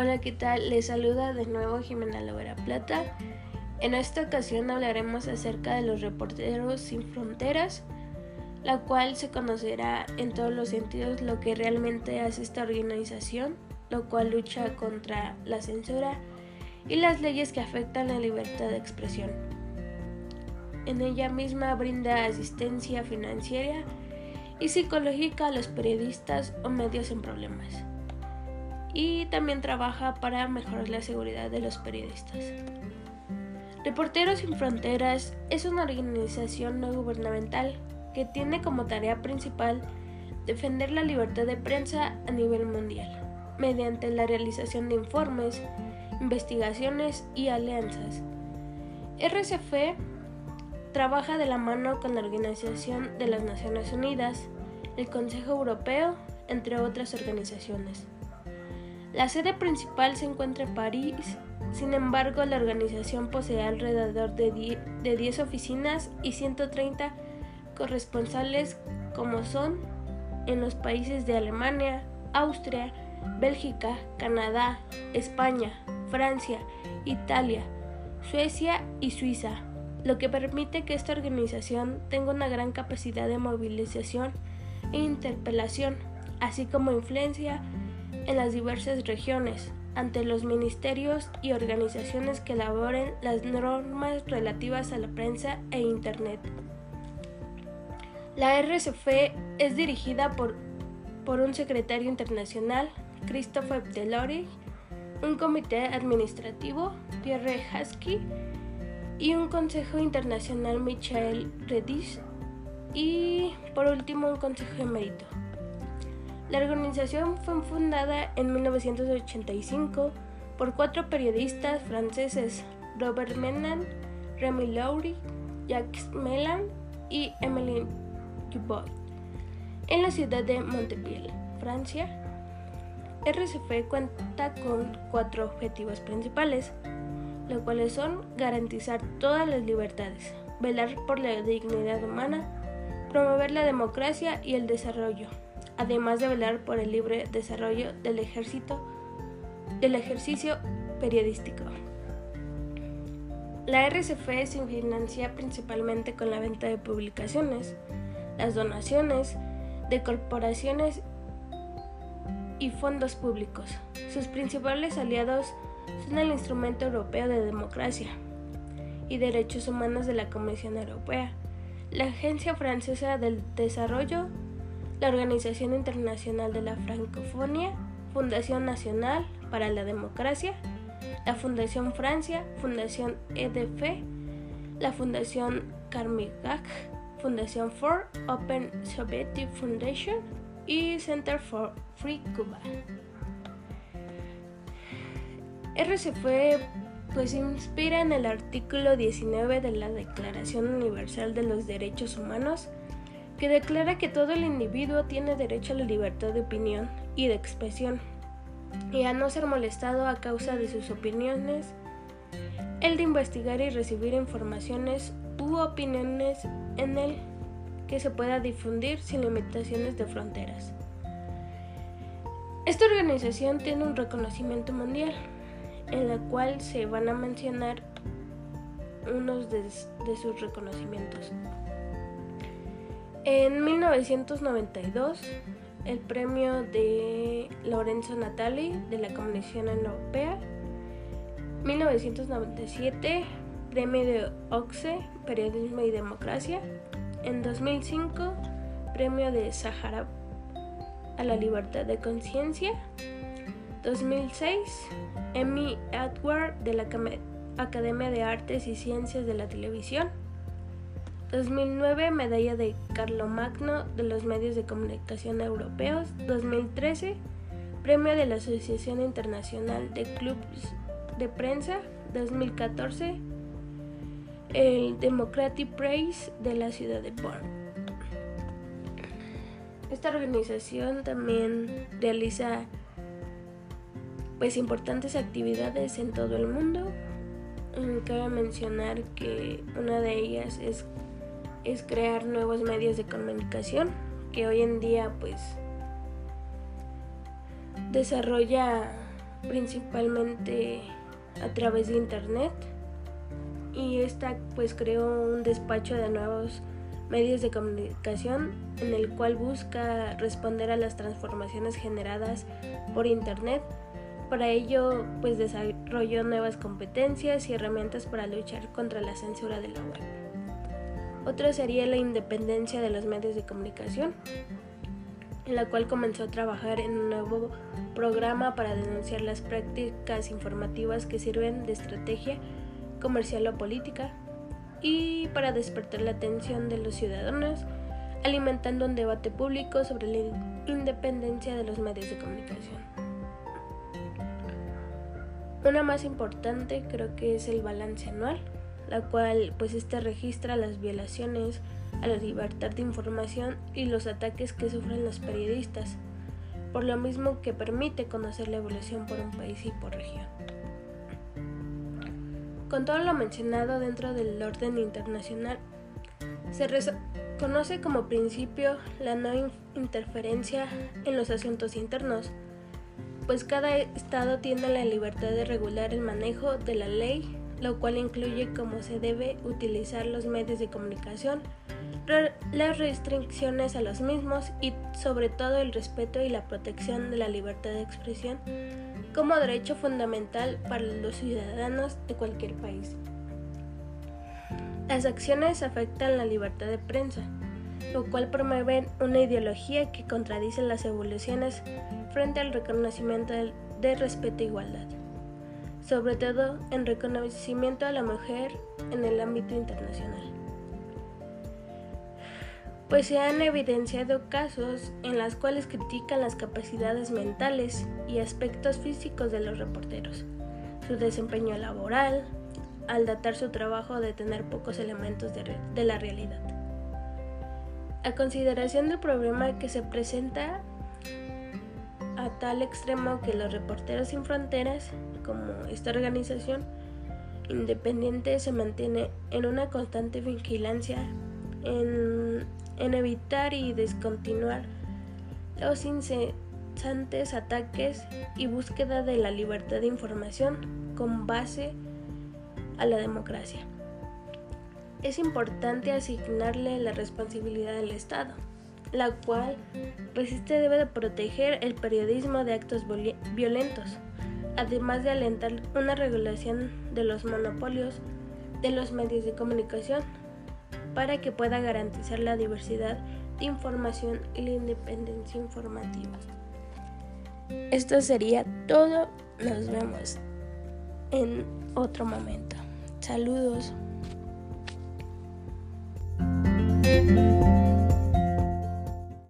Hola, ¿qué tal? Les saluda de nuevo Jimena Lovera Plata. En esta ocasión hablaremos acerca de los reporteros sin fronteras, la cual se conocerá en todos los sentidos lo que realmente hace esta organización, lo cual lucha contra la censura y las leyes que afectan la libertad de expresión. En ella misma brinda asistencia financiera y psicológica a los periodistas o medios en problemas y también trabaja para mejorar la seguridad de los periodistas. Reporteros sin Fronteras es una organización no gubernamental que tiene como tarea principal defender la libertad de prensa a nivel mundial, mediante la realización de informes, investigaciones y alianzas. RCF trabaja de la mano con la Organización de las Naciones Unidas, el Consejo Europeo, entre otras organizaciones. La sede principal se encuentra en París, sin embargo la organización posee alrededor de 10 oficinas y 130 corresponsales como son en los países de Alemania, Austria, Bélgica, Canadá, España, Francia, Italia, Suecia y Suiza, lo que permite que esta organización tenga una gran capacidad de movilización e interpelación, así como influencia en las diversas regiones ante los ministerios y organizaciones que elaboren las normas relativas a la prensa e Internet. La RCF es dirigida por, por un secretario internacional, Christopher Delory, un comité administrativo, Pierre Husky, y un consejo internacional, Michael Redis, y por último un consejo emérito. La organización fue fundada en 1985 por cuatro periodistas franceses, Robert Menan, Remy Lowry, Jacques Melan y Emmeline Dubois, en la ciudad de Montpellier, Francia. RCF cuenta con cuatro objetivos principales, los cuales son garantizar todas las libertades, velar por la dignidad humana, promover la democracia y el desarrollo, además de velar por el libre desarrollo del ejército del ejercicio periodístico. La RCF se financia principalmente con la venta de publicaciones, las donaciones de corporaciones y fondos públicos. Sus principales aliados son el Instrumento Europeo de Democracia y Derechos Humanos de la Comisión Europea, la Agencia Francesa del Desarrollo la Organización Internacional de la Francofonía, Fundación Nacional para la Democracia, la Fundación Francia, Fundación EDF, la Fundación Carmignac, Fundación for Open Soviet Foundation y Center for Free Cuba. RCF pues inspira en el artículo 19 de la Declaración Universal de los Derechos Humanos que declara que todo el individuo tiene derecho a la libertad de opinión y de expresión, y a no ser molestado a causa de sus opiniones, el de investigar y recibir informaciones u opiniones en él que se pueda difundir sin limitaciones de fronteras. Esta organización tiene un reconocimiento mundial, en el cual se van a mencionar unos de, de sus reconocimientos. En 1992, el premio de Lorenzo Natali de la Comisión Europea. 1997, premio de OXE, Periodismo y Democracia. En 2005, premio de Sahara a la Libertad de Conciencia. 2006, Emmy Edward de la Academia de Artes y Ciencias de la Televisión. 2009 Medalla de Carlomagno de los Medios de Comunicación Europeos. 2013 Premio de la Asociación Internacional de Clubs de Prensa. 2014 el Democratic Prize de la ciudad de Bonn. Esta organización también realiza pues importantes actividades en todo el mundo. Cabe mencionar que una de ellas es es crear nuevos medios de comunicación que hoy en día pues desarrolla principalmente a través de internet y esta pues creó un despacho de nuevos medios de comunicación en el cual busca responder a las transformaciones generadas por internet. Para ello pues desarrolló nuevas competencias y herramientas para luchar contra la censura de la web. Otra sería la independencia de los medios de comunicación, en la cual comenzó a trabajar en un nuevo programa para denunciar las prácticas informativas que sirven de estrategia comercial o política y para despertar la atención de los ciudadanos, alimentando un debate público sobre la independencia de los medios de comunicación. Una más importante creo que es el balance anual, la cual pues este registra las violaciones a la libertad de información y los ataques que sufren los periodistas, por lo mismo que permite conocer la evolución por un país y por región. Con todo lo mencionado dentro del orden internacional, se reconoce como principio la no interferencia en los asuntos internos, pues cada Estado tiene la libertad de regular el manejo de la ley, lo cual incluye cómo se debe utilizar los medios de comunicación, las restricciones a los mismos y sobre todo el respeto y la protección de la libertad de expresión como derecho fundamental para los ciudadanos de cualquier país. Las acciones afectan la libertad de prensa, lo cual promueve una ideología que contradice las evoluciones frente al reconocimiento de respeto e igualdad, sobre todo en reconocimiento a la mujer en el ámbito internacional pues se han evidenciado casos en los cuales critican las capacidades mentales y aspectos físicos de los reporteros, su desempeño laboral, al datar su trabajo de tener pocos elementos de, la realidad. A consideración del problema que se presenta a tal extremo que los reporteros sin fronteras, como esta organización independiente, se mantiene en una constante vigilancia en evitar y descontinuar los incesantes ataques y búsqueda de la libertad de información con base a la democracia. Es importante asignarle la responsabilidad del Estado, la cual resiste debe de proteger el periodismo de actos violentos, además de alentar una regulación de los monopolios de los medios de comunicación para que pueda garantizar la diversidad de información y la independencia informativa. Esto sería todo. Nos vemos en otro momento. Saludos.